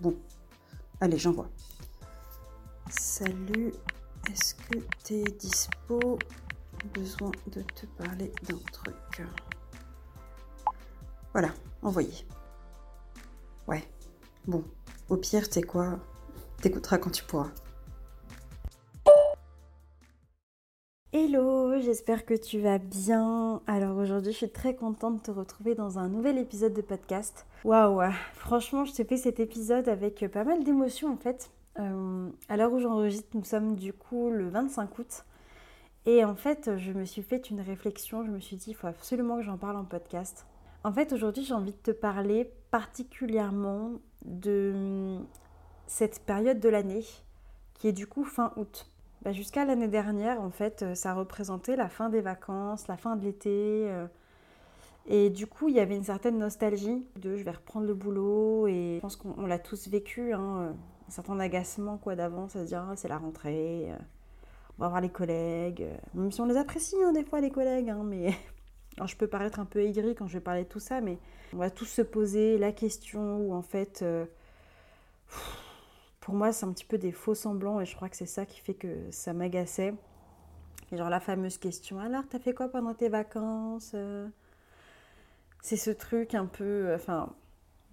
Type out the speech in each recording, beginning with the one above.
Bon, allez, j'en vois. Salut, est-ce que t'es dispo? Besoin de te parler d'un truc. Voilà, envoyé. Ouais, bon, au pire, t'es quoi? T'écouteras quand tu pourras. Hello, j'espère que tu vas bien. Alors aujourd'hui, je suis très contente de te retrouver dans un nouvel épisode de podcast. Waouh, franchement, je te fais cet épisode avec pas mal d'émotions en fait. Euh, à l'heure où j'enregistre, nous sommes du coup le 25 août. Et en fait, je me suis fait une réflexion, je me suis dit, il faut absolument que j'en parle en podcast. En fait, aujourd'hui, j'ai envie de te parler particulièrement de cette période de l'année qui est du coup fin août. Bah, jusqu'à l'année dernière, en fait, euh, ça représentait la fin des vacances, la fin de l'été. Euh. et du coup, il y avait une certaine nostalgie de je vais reprendre le boulot. Et je pense qu'on l'a tous vécu, hein, euh, un certain agacement quoi d'avance à se dire ah, c'est la rentrée, on va voir les collègues. Même si on les apprécie hein, des fois les collègues, hein, mais Alors, je peux paraître un peu aigri quand je vais parler de tout ça, mais on va tous se poser la question où en fait pour moi, c'est un petit peu des faux semblants et je crois que c'est ça qui fait que ça m'agaçait. Genre la fameuse question alors, t'as fait quoi pendant tes vacances euh? C'est ce truc un peu. Euh, enfin,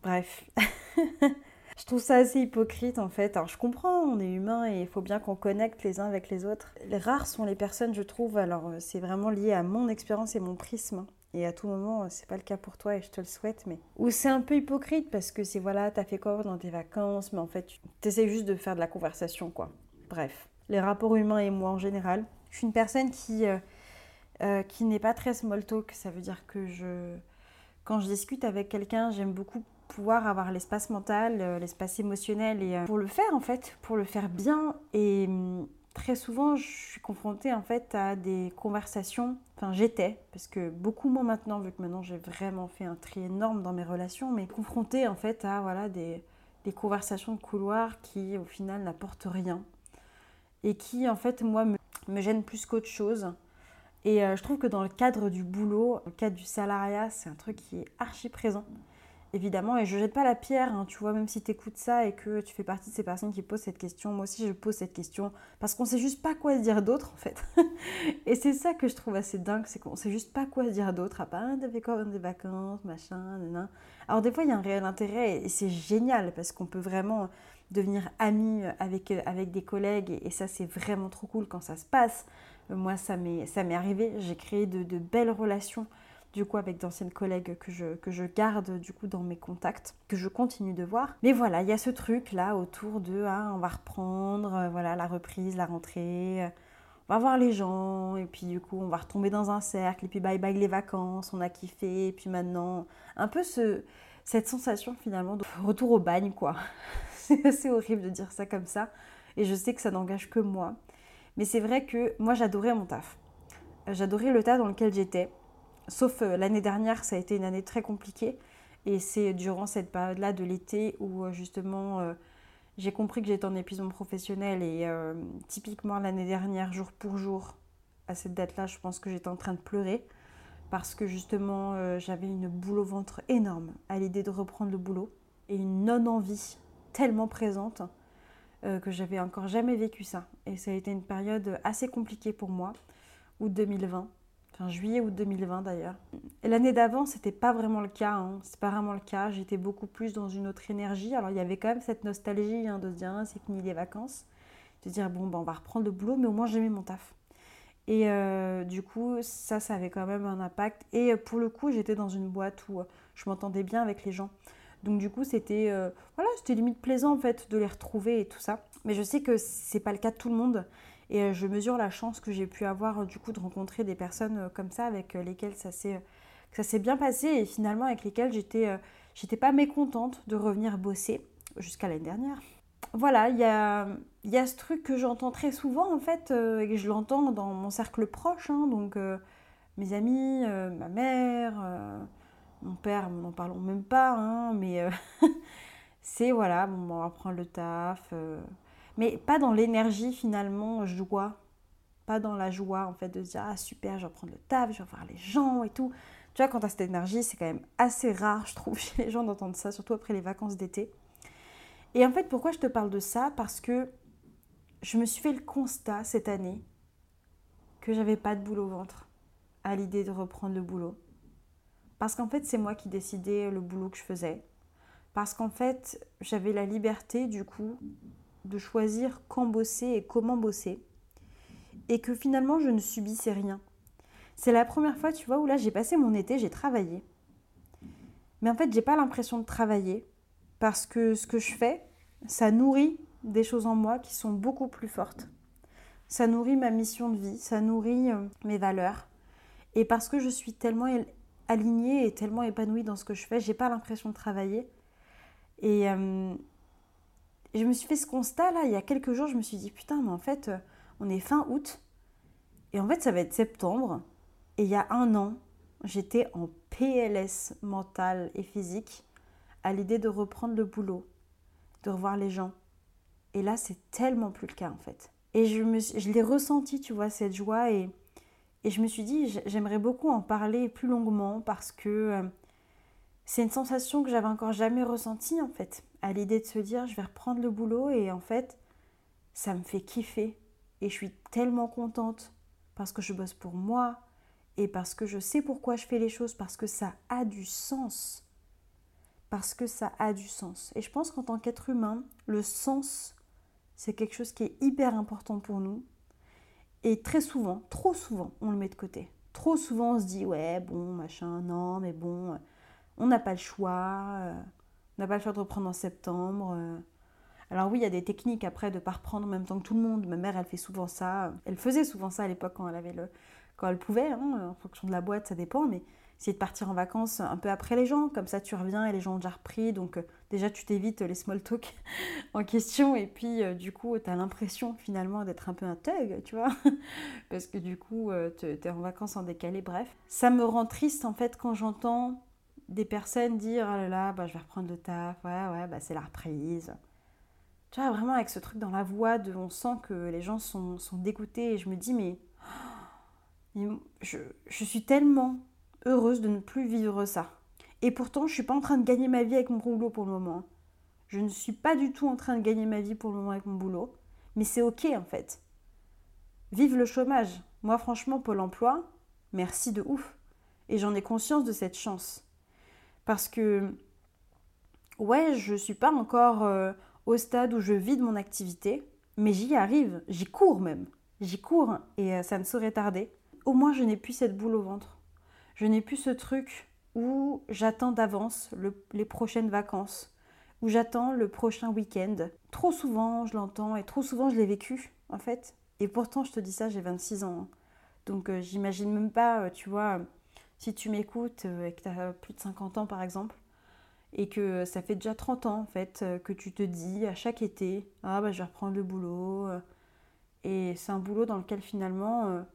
bref. je trouve ça assez hypocrite en fait. Alors je comprends, on est humain et il faut bien qu'on connecte les uns avec les autres. Les rares sont les personnes, je trouve, alors euh, c'est vraiment lié à mon expérience et mon prisme. Et à tout moment, c'est pas le cas pour toi et je te le souhaite, mais. Ou c'est un peu hypocrite parce que c'est voilà, t'as fait quoi dans tes vacances, mais en fait, tu essaies juste de faire de la conversation, quoi. Bref. Les rapports humains et moi en général. Je suis une personne qui, euh, euh, qui n'est pas très small talk. Ça veut dire que je. Quand je discute avec quelqu'un, j'aime beaucoup pouvoir avoir l'espace mental, euh, l'espace émotionnel et pour le faire en fait, pour le faire bien et très souvent, je suis confrontée en fait à des conversations. Enfin, j'étais, parce que beaucoup moins maintenant, vu que maintenant j'ai vraiment fait un tri énorme dans mes relations, mais confrontée en fait à voilà des, conversations de couloir qui au final n'apportent rien et qui en fait moi me, me gênent plus qu'autre chose. Et euh, je trouve que dans le cadre du boulot, le cadre du salariat, c'est un truc qui est archi présent évidemment, et je jette pas la pierre, hein, tu vois, même si tu écoutes ça et que tu fais partie de ces personnes qui posent cette question, moi aussi je pose cette question, parce qu'on sait juste pas quoi dire d'autre en fait. et c'est ça que je trouve assez dingue, c'est qu'on sait juste pas quoi dire d'autre, à part ah, t'avais quoi des vacances, machin, nan. Alors des fois il y a un réel intérêt et c'est génial parce qu'on peut vraiment devenir amis avec, avec des collègues et, ça c'est vraiment trop cool quand ça se passe. Moi ça m'est arrivé, j'ai créé de, de belles relations du coup avec d'anciennes collègues que je, que je garde du coup dans mes contacts, que je continue de voir. Mais voilà, il y a ce truc là autour de ah, on va reprendre, euh, voilà, la reprise, la rentrée, euh, on va voir les gens, et puis du coup on va retomber dans un cercle, et puis bye bye les vacances, on a kiffé, et puis maintenant, un peu ce, cette sensation finalement de retour au bagne quoi. C'est assez horrible de dire ça comme ça, et je sais que ça n'engage que moi. Mais c'est vrai que moi j'adorais mon taf. J'adorais le tas dans lequel j'étais. Sauf euh, l'année dernière, ça a été une année très compliquée. Et c'est durant cette période-là de l'été où euh, justement euh, j'ai compris que j'étais en épuisement professionnel. Et typiquement l'année dernière, jour pour jour, à cette date-là, je pense que j'étais en train de pleurer. Parce que justement, j'avais une boule au ventre énorme à l'idée de reprendre le boulot. Et une non-envie tellement présente que j'avais encore jamais vécu ça. Et ça a été une période assez compliquée pour moi, août 2020 enfin juillet ou 2020 d'ailleurs. L'année d'avant, c'était pas vraiment le cas, hein. c'est pas vraiment le cas. J'étais beaucoup plus dans une autre énergie. Alors il y avait quand même cette nostalgie hein, de se dire ah, c'est fini les vacances, de se dire bon ben on va reprendre le boulot, mais au moins j'ai mis mon taf. Et euh, du coup, ça, ça avait quand même un impact. Et euh, pour le coup, j'étais dans une boîte où euh, je m'entendais bien avec les gens. Donc du coup, c'était voilà, c'était limite plaisant en fait de les retrouver et tout ça. Mais je sais que c'est pas le cas de tout le monde. Et euh, je mesure la chance que j'ai pu avoir euh, du coup de rencontrer des personnes euh, comme ça avec lesquelles ça s'est ça s'est bien passé et finalement avec lesquelles j'étais j'étais pas mécontente de revenir bosser jusqu'à l'année dernière. Voilà, il y a, y a ce truc que j'entends très souvent en fait, et que je l'entends dans mon cercle proche, hein, donc mes amis, ma mère, mon père, n'en parlons même pas, hein, mais c'est voilà, bon, on va prendre le taf, mais pas dans l'énergie finalement, joie, pas dans la joie en fait de se dire ah super, je vais prendre le taf, je vais voir les gens et tout. Tu vois, quand tu as cette énergie, c'est quand même assez rare, je trouve, chez les gens d'entendre ça, surtout après les vacances d'été. Et en fait, pourquoi je te parle de ça? Parce que je me suis fait le constat cette année que j'avais pas de boule au ventre à l'idée de reprendre le boulot. Parce qu'en fait, c'est moi qui décidais le boulot que je faisais. Parce qu'en fait, j'avais la liberté, du coup, de choisir quand bosser et comment bosser. Et que finalement, je ne subissais rien. C'est la première fois, tu vois, où là, j'ai passé mon été, j'ai travaillé. Mais en fait, j'ai pas l'impression de travailler parce que ce que je fais, ça nourrit des choses en moi qui sont beaucoup plus fortes. Ça nourrit ma mission de vie, ça nourrit euh, mes valeurs. Et parce que je suis tellement alignée et tellement épanouie dans ce que je fais, j'ai pas l'impression de travailler. Et, euh, je me suis fait ce constat là, il y a quelques jours, je me suis dit putain, mais en fait, euh, on est fin août. Et en fait, ça va être septembre. Et il y a un an, j'étais en PLS mental et physique à l'idée de reprendre le boulot, de revoir les gens. Et là, c'est tellement plus le cas en fait. Et je, je l'ai ressenti, tu vois, cette joie. Et, et je me suis dit, j'aimerais beaucoup en parler plus longuement parce que euh, c'est une sensation que j'avais encore jamais ressentie en fait. À l'idée de se dire, je vais reprendre le boulot et en fait, ça me fait kiffer. Et je suis tellement contente parce que je bosse pour moi et parce que je sais pourquoi je fais les choses, parce que ça a du sens parce que ça a du sens. Et je pense qu'en tant qu'être humain, le sens, c'est quelque chose qui est hyper important pour nous. Et très souvent, trop souvent, on le met de côté. Trop souvent, on se dit, ouais, bon, machin, non, mais bon, on n'a pas le choix, euh, on n'a pas le choix de reprendre en septembre. Euh. Alors oui, il y a des techniques après de ne pas reprendre en même temps que tout le monde. Ma mère, elle fait souvent ça. Elle faisait souvent ça à l'époque quand elle avait le, quand elle pouvait, hein, en fonction de la boîte, ça dépend. Mais essayer de partir en vacances un peu après les gens, comme ça tu reviens et les gens ont déjà repris, donc euh, déjà tu t'évites les small talk en question, et puis du coup tu as l'impression finalement d'être un peu un thug, tu vois, parce que du coup tu es en vacances en décalé, bref. Ça me rend triste en fait quand j'entends des personnes dire ah là là, bah, je vais reprendre le taf, ouais, ouais, bah, c'est la reprise. Tu vois, vraiment avec ce truc dans la voix, de, on sent que les gens sont, sont dégoûtés, et je me dis, mais je, je suis tellement heureuse de ne plus vivre ça. Et pourtant, je suis pas en train de gagner ma vie avec mon boulot pour le moment. Je ne suis pas du tout en train de gagner ma vie pour le moment avec mon boulot. Mais c'est ok en fait. Vive le chômage. Moi, franchement, Pôle emploi, merci de ouf. Et j'en ai conscience de cette chance. Parce que, ouais, je ne suis pas encore euh, au stade où je vide mon activité, mais j'y arrive, j'y cours même. J'y cours et euh, ça ne saurait tarder. Au moins, je n'ai plus cette boule au ventre je n'ai plus ce truc où j'attends d'avance les prochaines vacances, où j'attends le prochain week-end. Trop souvent, je l'entends et trop souvent, je l'ai vécu, en fait. Et pourtant, je te dis ça, j'ai 26 ans. Hein. Donc, euh, j'imagine même pas, tu vois, si tu m'écoutes euh, et que tu as plus de 50 ans, par exemple, et que ça fait déjà 30 ans, en fait, que tu te dis à chaque été, ah, bah, je vais reprendre le boulot. Et c'est un boulot dans lequel, finalement,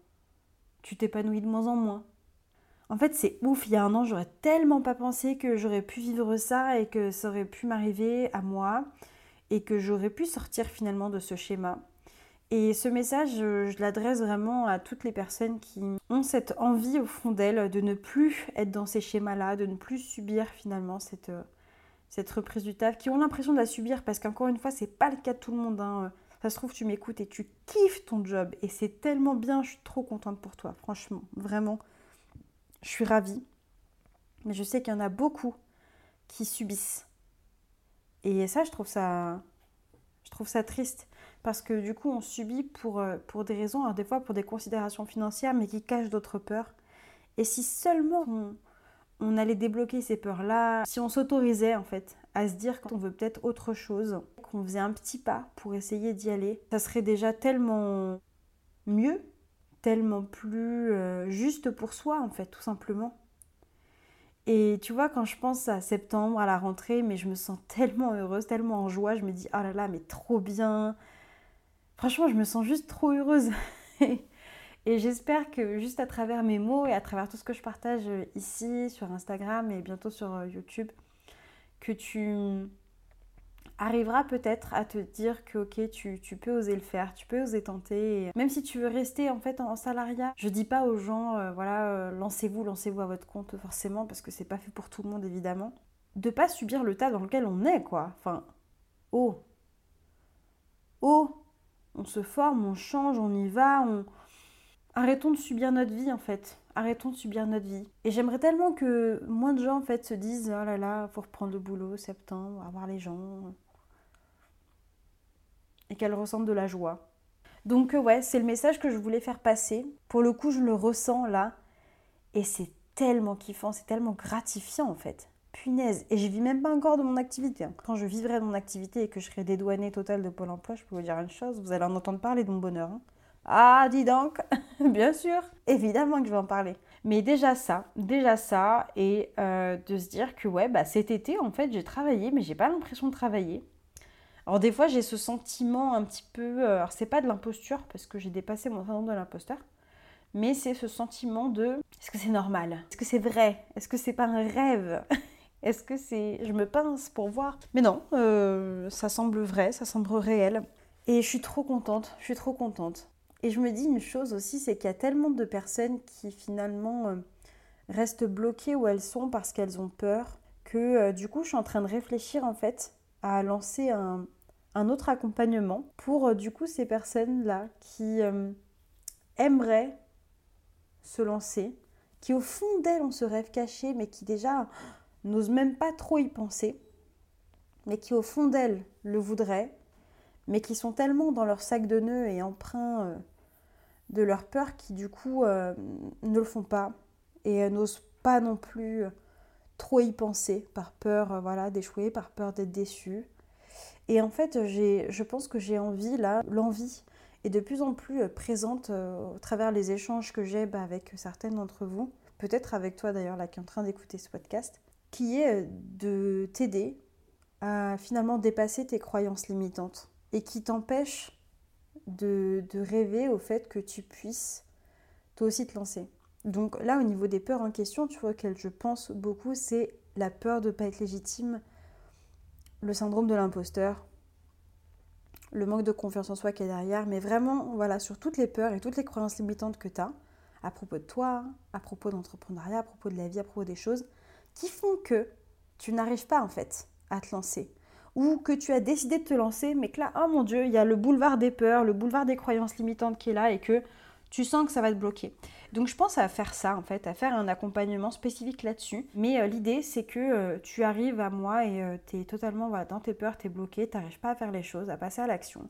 tu t'épanouis de moins en moins. En fait, c'est ouf. Il y a un an, j'aurais tellement pas pensé que j'aurais pu vivre ça et que ça aurait pu m'arriver à moi et que j'aurais pu sortir finalement de ce schéma. Et ce message, je, l'adresse vraiment à toutes les personnes qui ont cette envie au fond d'elles de ne plus être dans ces schémas-là, de ne plus subir finalement cette, cette reprise du taf, qui ont l'impression de la subir parce qu'encore une fois, c'est pas le cas de tout le monde. Hein. Ça se trouve, tu m'écoutes et tu kiffes ton job et c'est tellement bien, je suis trop contente pour toi, franchement, vraiment. Je suis ravie. Mais je sais qu'il y en a beaucoup qui subissent. Et ça, je trouve ça, je trouve ça triste. Parce que du coup, on subit pour, euh, pour des raisons, alors des fois pour des considérations financières, mais qui cachent d'autres peurs. Et si seulement on, on allait débloquer ces peurs-là, si on s'autorisait en fait à se dire qu'on veut peut-être autre chose, qu'on faisait un petit pas pour essayer d'y aller, ça serait déjà tellement mieux tellement plus euh, juste pour soi, en fait, tout simplement. Et tu vois, quand je pense à septembre, à la rentrée, mais je me sens tellement heureuse, tellement en joie, je me dis, oh là là, mais trop bien. Franchement, je me sens juste trop heureuse. et j'espère que juste à travers mes mots et à travers tout ce que je partage ici, sur Instagram et bientôt sur euh, YouTube, que tu arriveras peut-être à te dire que ok tu, peux oser le faire, tu peux oser tenter. même si tu veux rester en fait en, salariat, je dis pas aux gens euh, voilà euh, lancez-vous, lancez-vous à votre compte forcément parce que c'est pas fait pour tout le monde évidemment. De pas subir le tas dans lequel on est quoi. Enfin, oh, oh, on se forme, on change, on y va, on arrêtons de subir notre vie en fait. Arrêtons de subir notre vie. Et j'aimerais tellement que moins de gens en fait se disent oh là là, faut reprendre le boulot septembre, avoir les gens et qu'elle ressente de la joie. Donc euh, ouais, c'est le message que je voulais faire passer. Pour le coup, je le ressens là et c'est tellement kiffant, c'est tellement gratifiant en fait. Punaise, et je vis même pas encore de mon activité. Quand je vivrai de mon activité et que je serai dédouanée totale de Pôle emploi, je peux vous dire une chose, vous allez en entendre parler de mon bonheur. Hein. Ah, dis donc, bien sûr, évidemment que je vais en parler. Mais déjà ça, déjà ça, et euh, de se dire que ouais, bah cet été en fait j'ai travaillé, mais j'ai pas l'impression de travailler. Alors des fois j'ai ce sentiment un petit peu, euh, alors c'est pas de l'imposture parce que j'ai dépassé mon syndrome de l'imposteur, mais c'est ce sentiment de est-ce que c'est normal? Est-ce que c'est vrai? Est-ce que c'est pas un rêve? Est-ce que c'est je me pince pour voir? Mais non, euh, ça semble vrai, ça semble réel. Et je suis trop contente, je suis trop contente. Et je me dis une chose aussi, c'est qu'il y a tellement de personnes qui finalement euh, restent bloquées où elles sont parce qu'elles ont peur, que du coup je suis en train de réfléchir en fait à lancer un, autre accompagnement pour euh, du coup ces personnes-là qui euh, aimeraient se lancer, qui au fond d'elles ont ce rêve caché, mais qui déjà n'osent même pas trop y penser, mais qui au fond d'elles le voudraient, mais qui sont tellement dans leur sac de nœuds et empreints euh, de leur peur qui du coup ne le font pas et n'osent pas non plus trop y penser, par peur euh, voilà, d'échouer, par peur d'être déçu. Et en fait, je pense que j'ai envie, là, l'envie est de plus en plus euh, présente euh, au travers les échanges que j'ai bah, avec certaines d'entre vous, peut-être avec toi d'ailleurs, là, qui est en train d'écouter ce podcast, qui est de t'aider à finalement dépasser tes croyances limitantes et qui t'empêche de, rêver au fait que tu puisses toi aussi te lancer. Donc là, au niveau des peurs en question, tu vois, auxquelles je pense beaucoup, c'est la peur de ne pas être légitime, le syndrome de l'imposteur, le manque de confiance en soi qui est derrière, mais vraiment, voilà, sur toutes les peurs et toutes les croyances limitantes que tu as, à propos de toi, à propos d'entrepreneuriat, à propos de la vie, à propos des choses, qui font que tu n'arrives pas en fait à te lancer. Ou que tu as décidé de te lancer, mais que là, oh mon Dieu, il y a le boulevard des peurs, le boulevard des croyances limitantes qui est là et que tu sens que ça va te bloquer. Donc je pense à faire ça en fait, à faire un accompagnement spécifique là-dessus. Mais euh, l'idée c'est que euh, tu arrives à moi et euh, tu es totalement dans tes peurs, tu es bloqué, tu n'arrives pas à faire les choses, à passer à l'action.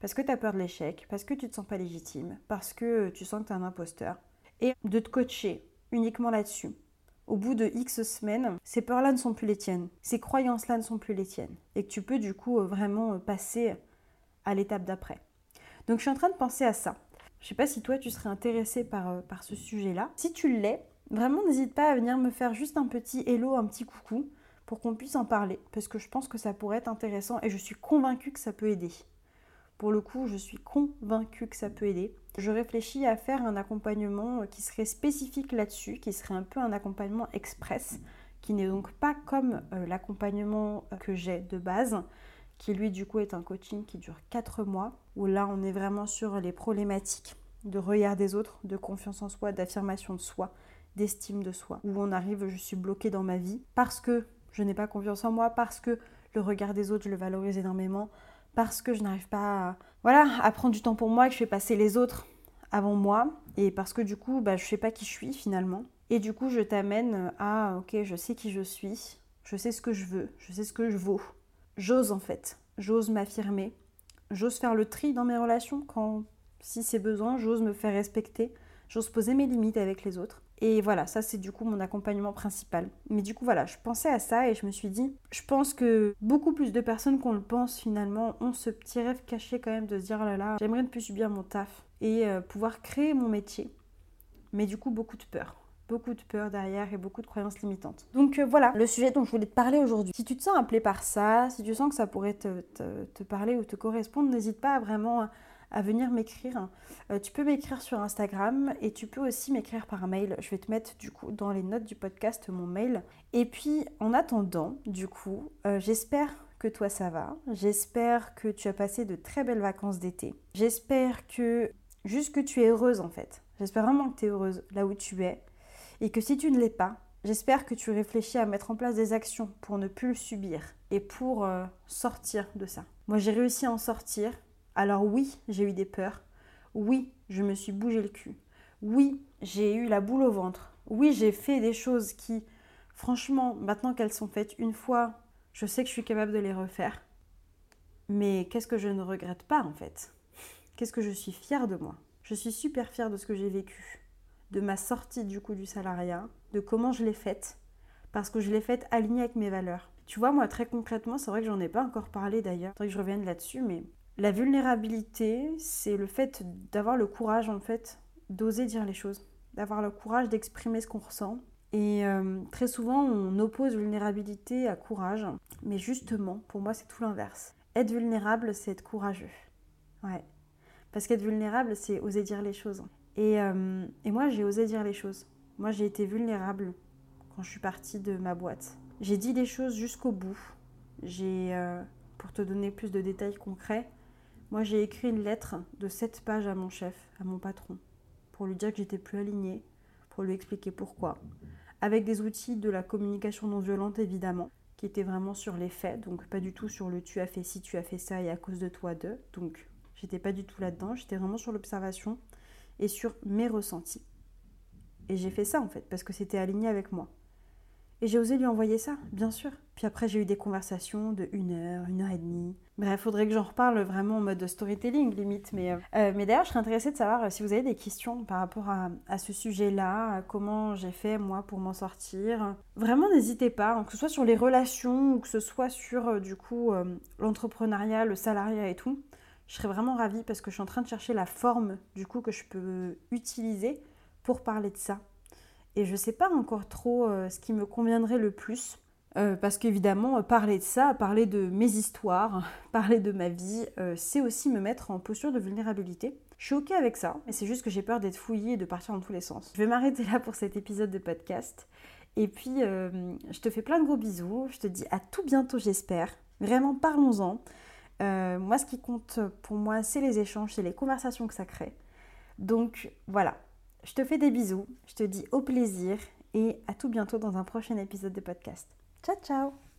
Parce que tu as peur de l'échec, parce que tu te sens pas légitime, parce que tu sens que tu es un imposteur. Et de te coacher uniquement là-dessus. Au bout de X semaines, ces peurs-là ne sont plus les tiennes, ces croyances-là ne sont plus les tiennes. Et que tu peux du coup vraiment passer à l'étape d'après. Donc je suis en train de penser à ça. Je ne sais pas si toi tu serais intéressé par, euh, par ce sujet-là. Si tu l'es, vraiment n'hésite pas à venir me faire juste un petit hello, un petit coucou pour qu'on puisse en parler parce que je pense que ça pourrait être intéressant et je suis convaincue que ça peut aider. Pour le coup, je suis convaincue que ça peut aider. Je réfléchis à faire un accompagnement euh, qui serait spécifique là-dessus, qui serait un peu un accompagnement express, qui n'est donc pas comme euh, l'accompagnement que j'ai de base, qui lui du coup est un coaching qui dure 4 mois, où là on est vraiment sur les problématiques de regard des autres, de confiance en soi, d'affirmation de soi, d'estime de soi, où on arrive, je suis bloquée dans ma vie parce que je n'ai pas confiance en moi, parce que le regard des autres, je le valorise énormément, parce que je n'arrive pas à, voilà, à prendre du temps pour moi, que je fais passer les autres avant moi, et parce que du coup, bah, je sais pas qui je suis finalement. Et du coup, je t'amène à, ok, je sais qui je suis, je sais ce que je veux, je sais ce que je vaux, j'ose en fait, j'ose m'affirmer, j'ose faire le tri dans mes relations quand, si c'est besoin, j'ose me faire respecter, j'ose poser mes limites avec les autres. Et voilà, ça c'est du coup mon accompagnement principal. Mais du coup voilà, je pensais à ça et je me suis dit, je pense que beaucoup plus de personnes qu'on le pense finalement ont ce petit rêve caché quand même de se dire, oh là là, j'aimerais ne plus subir mon taf et euh, pouvoir créer mon métier. Mais du coup beaucoup de peur beaucoup de peur derrière et beaucoup de croyances limitantes. Donc euh, voilà le sujet dont je voulais te parler aujourd'hui. Si tu te sens appelé par ça, si tu sens que ça pourrait te, te, parler ou te correspondre, n'hésite pas à vraiment à venir m'écrire. Euh, tu peux m'écrire sur Instagram et tu peux aussi m'écrire par mail. Je vais te mettre du coup dans les notes du podcast mon mail. Et puis en attendant, du coup, euh, j'espère que toi ça va. J'espère que tu as passé de très belles vacances d'été. J'espère que juste que tu es heureuse en fait. J'espère vraiment que tu es heureuse là où tu es. Et que si tu ne l'es pas, j'espère que tu réfléchis à mettre en place des actions pour ne plus le subir et pour euh, sortir de ça. Moi j'ai réussi à en sortir alors oui, j'ai eu des peurs. Oui, je me suis bougé le cul. Oui, j'ai eu la boule au ventre. Oui, j'ai fait des choses qui, franchement, maintenant qu'elles sont faites une fois, je sais que je suis capable de les refaire. Mais qu'est-ce que je ne regrette pas en fait? Qu'est-ce que je suis fière de moi? Je suis super fière de ce que j'ai vécu, de ma sortie du coup du salariat, de comment je l'ai faite, parce que je l'ai faite alignée avec mes valeurs. Tu vois, moi très concrètement, c'est vrai que j'en ai pas encore parlé d'ailleurs, faudrait que je revienne là-dessus, mais la vulnérabilité, c'est le fait d'avoir le courage, en fait, d'oser dire les choses, d'avoir le courage d'exprimer ce qu'on ressent. Et euh, très souvent, on oppose vulnérabilité à courage, mais justement, pour moi, c'est tout l'inverse. Être vulnérable, c'est être courageux. Ouais. Parce qu'être vulnérable, c'est oser dire les choses. Et, euh, et moi, j'ai osé dire les choses. Moi, j'ai été vulnérable quand je suis partie de ma boîte. J'ai dit les choses jusqu'au bout. J'ai, euh, pour te donner plus de détails concrets, moi, j'ai écrit une lettre de 7 pages à mon chef, à mon patron, pour lui dire que j'étais plus alignée, pour lui expliquer pourquoi. Avec des outils de la communication non violente, évidemment, qui étaient vraiment sur les faits, donc pas du tout sur le tu as fait ci, tu as fait ça et à cause de toi deux. Donc, j'étais pas du tout là-dedans, j'étais vraiment sur l'observation et sur mes ressentis. Et j'ai fait ça en fait, parce que c'était aligné avec moi. Et j'ai osé lui envoyer ça, bien sûr. Puis après, j'ai eu des conversations de une heure, une heure et demie. Bref, faudrait que j'en reparle vraiment en mode storytelling, limite. Mais, euh, euh, mais d'ailleurs, je serais intéressée de savoir euh, si vous avez des questions par rapport à, à ce sujet-là, comment j'ai fait, moi, pour m'en sortir. Vraiment, n'hésitez pas, hein, que ce soit sur les relations ou que ce soit sur, du coup, l'entrepreneuriat, le salariat et tout. Je serais vraiment ravie parce que je suis en train de chercher la forme, du coup, que je peux utiliser pour parler de ça. Et je ne sais pas encore trop euh, ce qui me conviendrait le plus. Euh, parce qu'évidemment, euh, parler de ça, parler de mes histoires, parler de ma vie, c'est aussi me mettre en posture de vulnérabilité. Je suis ok avec ça, mais c'est juste que j'ai peur d'être fouillée et de partir dans tous les sens. Je vais m'arrêter là pour cet épisode de podcast. Et puis, je te fais plein de gros bisous. Je te dis à tout bientôt, j'espère. Vraiment, parlons-en. moi, ce qui compte pour moi, c'est les échanges, c'est les conversations que ça crée. Donc, voilà. Je te fais des bisous, je te dis au plaisir et à tout bientôt dans un prochain épisode de podcast. Ciao ciao